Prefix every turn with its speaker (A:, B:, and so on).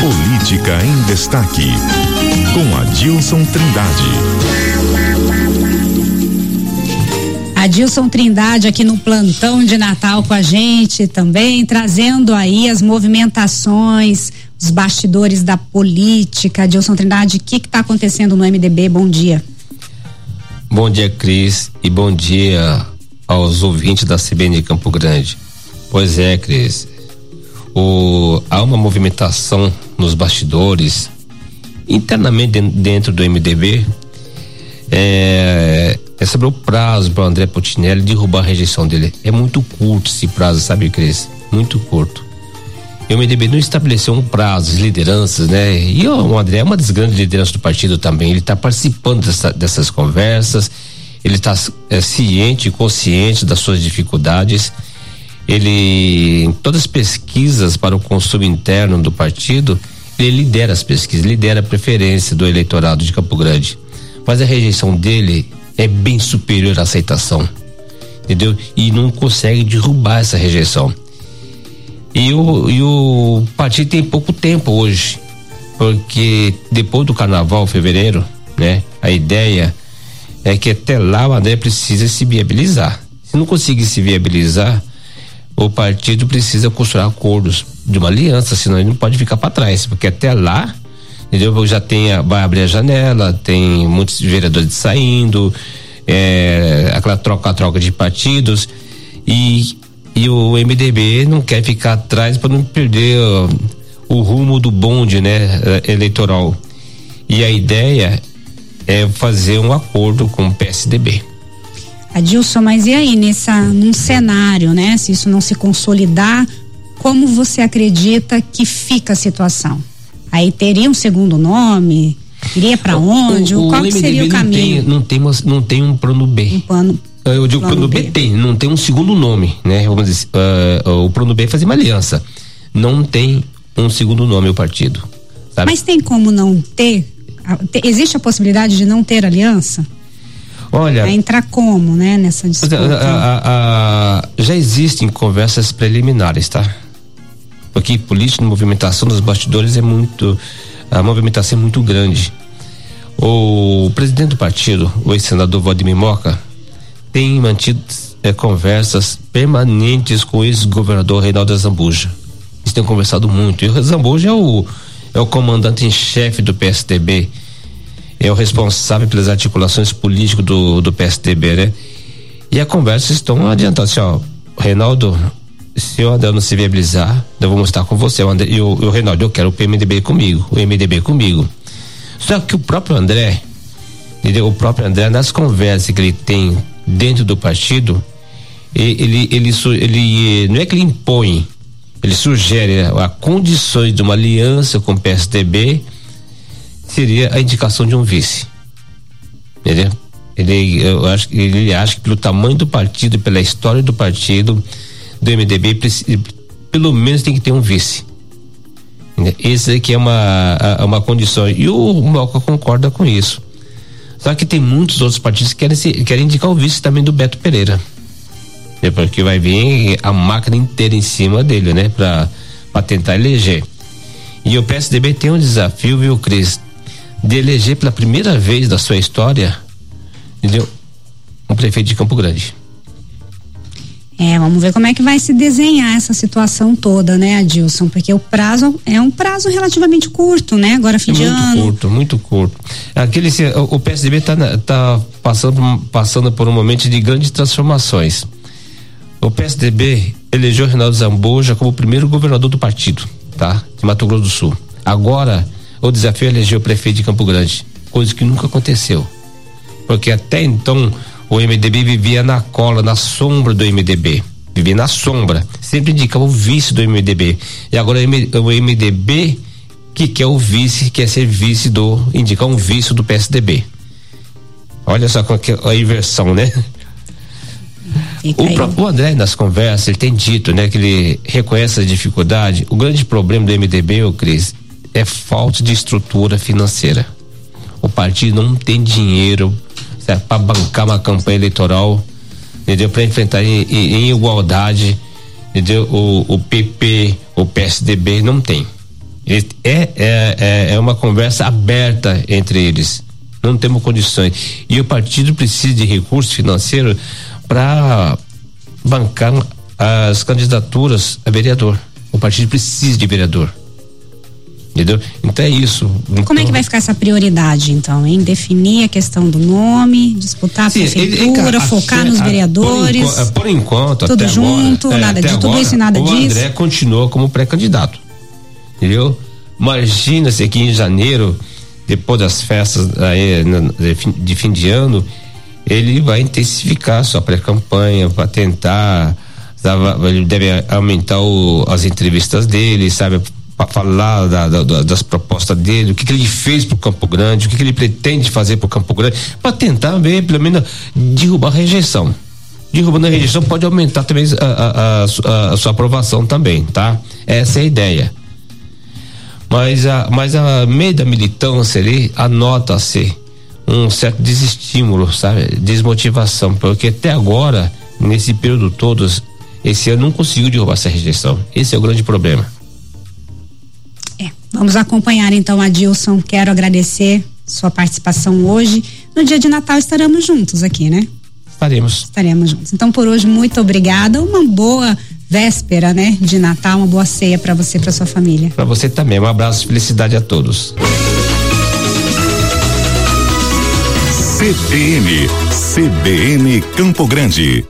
A: Política em Destaque, com Adilson Trindade.
B: Adilson Trindade aqui no plantão de Natal com a gente também, trazendo aí as movimentações, os bastidores da política. Adilson Trindade, o que está acontecendo no MDB? Bom dia.
C: Bom dia, Cris, e bom dia aos ouvintes da CBN Campo Grande. Pois é, Cris. O, há uma movimentação nos bastidores, internamente dentro do MDB, é, é sobre o prazo para o André Putinelli derrubar a rejeição dele. É muito curto esse prazo, sabe, Cris? Muito curto. E o MDB não estabeleceu um prazo, as lideranças, né? E o André é uma das grandes lideranças do partido também. Ele está participando dessa, dessas conversas, ele está é, ciente consciente das suas dificuldades ele em todas as pesquisas para o consumo interno do partido, ele lidera as pesquisas, lidera a preferência do eleitorado de Campo Grande. Mas a rejeição dele é bem superior à aceitação. Entendeu? E não consegue derrubar essa rejeição. E o, e o partido tem pouco tempo hoje, porque depois do carnaval, fevereiro, né? A ideia é que até lá o André precisa se viabilizar. Se não conseguir se viabilizar, o partido precisa construir acordos de uma aliança, senão ele não pode ficar para trás, porque até lá, entendeu? Já tem a, vai abrir a janela, tem muitos vereadores saindo, é, aquela troca-troca de partidos e, e o MDB não quer ficar atrás para não perder o, rumo do bonde, né, eleitoral. E a ideia é fazer um acordo com o PSDB.
B: Adilson, mas e aí nessa num cenário, né? Se isso não se consolidar, como você acredita que fica a situação? Aí teria um segundo nome? Iria para onde? O, o, Qual o seria o caminho?
C: Não tem, não tem, não tem um plano B. Um plano, eu digo plano, plano B, B, tem, não tem um segundo nome, né? Vamos dizer, uh, o plano B é fazer uma aliança. Não tem um segundo nome o partido.
B: Sabe? Mas tem como não ter? Existe a possibilidade de não ter aliança?
C: Olha.
B: Vai entrar como, né, nessa disputa?
C: A, a, a, já existem conversas preliminares, tá? Porque política, movimentação dos bastidores é muito. A movimentação é muito grande. O presidente do partido, o ex-senador Vladimir Moca, tem mantido é, conversas permanentes com o ex-governador Reinaldo Zambuja. Eles têm conversado muito. E o Zambuja é o, é o comandante em chefe do PSDB é o responsável pelas articulações políticas do, do PSDB, né? E a conversa estão adiantando, assim, ó, Reinaldo, se o André não se viabilizar, eu vou mostrar com você, o André, e o, o Reinaldo, eu quero o PMDB comigo, o MDB comigo. Só que o próprio André, entendeu? O próprio André, nas conversas que ele tem dentro do partido, ele, ele, ele, ele não é que ele impõe, ele sugere a condições de uma aliança com o PSDB seria a indicação de um vice. Entendeu? Ele, eu acho, ele acha que pelo tamanho do partido, pela história do partido, do MDB, pelo menos tem que ter um vice. Esse aqui é uma, uma condição. E o Moca concorda com isso. Só que tem muitos outros partidos que querem, se, querem indicar o vice também do Beto Pereira. Porque vai vir a máquina inteira em cima dele, né? Para tentar eleger. E o PSDB tem um desafio, viu, Cris? De eleger pela primeira vez da sua história, entendeu? Um prefeito de Campo Grande.
B: É, vamos ver como é que vai se desenhar essa situação toda, né, Adilson? Porque o prazo é um prazo relativamente curto, né? Agora fim é de
C: muito
B: ano.
C: Muito curto, muito curto. Aquele, o PSDB está tá passando, passando por um momento de grandes transformações. O PSDB elegeu Reinaldo Zambuja como primeiro governador do partido, tá? De Mato Grosso do Sul. Agora, o desafio é eleger o prefeito de Campo Grande, coisa que nunca aconteceu. Porque até então o MDB vivia na cola, na sombra do MDB. Vivia na sombra. Sempre indicava o vice do MDB. E agora o MDB que quer o vice, quer ser vice do, indicar um vice do PSDB. Olha só a inversão, né? O próprio André, nas conversas, ele tem dito, né, que ele reconhece a dificuldade. O grande problema do MDB, o Cris, é falta de estrutura financeira. O partido não tem dinheiro para bancar uma campanha eleitoral, entendeu? Para enfrentar em, em, igualdade, entendeu? O, o PP, o PSDB não tem. É, é, é, é uma conversa aberta entre eles. Não temos condições. E o partido precisa de recursos financeiros para bancar as candidaturas a vereador. O partido precisa de vereador. Entendeu? Então é isso. Então,
B: Como é que vai ficar essa prioridade, então, em definir a questão do nome, disputar a sim, prefeitura, ele, focar a, nos vereadores?
C: Por, por enquanto,
B: tudo junto,
C: agora,
B: é, nada de tudo agora, isso e nada
C: o
B: disso.
C: O André continua como pré-candidato. Entendeu? Imagina-se aqui em janeiro, depois das festas aí, de fim de ano, ele vai intensificar sua pré-campanha para tentar ele deve aumentar o, as entrevistas dele, sabe, para falar da, da, das propostas dele, o que, que ele fez para o Campo Grande, o que, que ele pretende fazer para o Campo Grande, para tentar ver, pelo menos, derrubar a rejeição. Derrubando a rejeição pode aumentar também a, a, a, a sua aprovação também, tá? Essa é a ideia. Mas a, mas a meio da militância ali, anota-se um certo desestímulo, sabe? Desmotivação, porque até agora, nesse período todo, esse ano não conseguiu derrubar essa rejeição. Esse é o grande problema.
B: Vamos acompanhar então, Adilson. Quero agradecer sua participação hoje. No dia de Natal estaremos juntos aqui, né?
C: Estaremos.
B: Estaremos juntos. Então, por hoje, muito obrigada. Uma boa véspera, né, de Natal, uma boa ceia para você e para sua família.
C: Para você também. Um abraço, felicidade a todos.
A: CBN, CBN Campo Grande.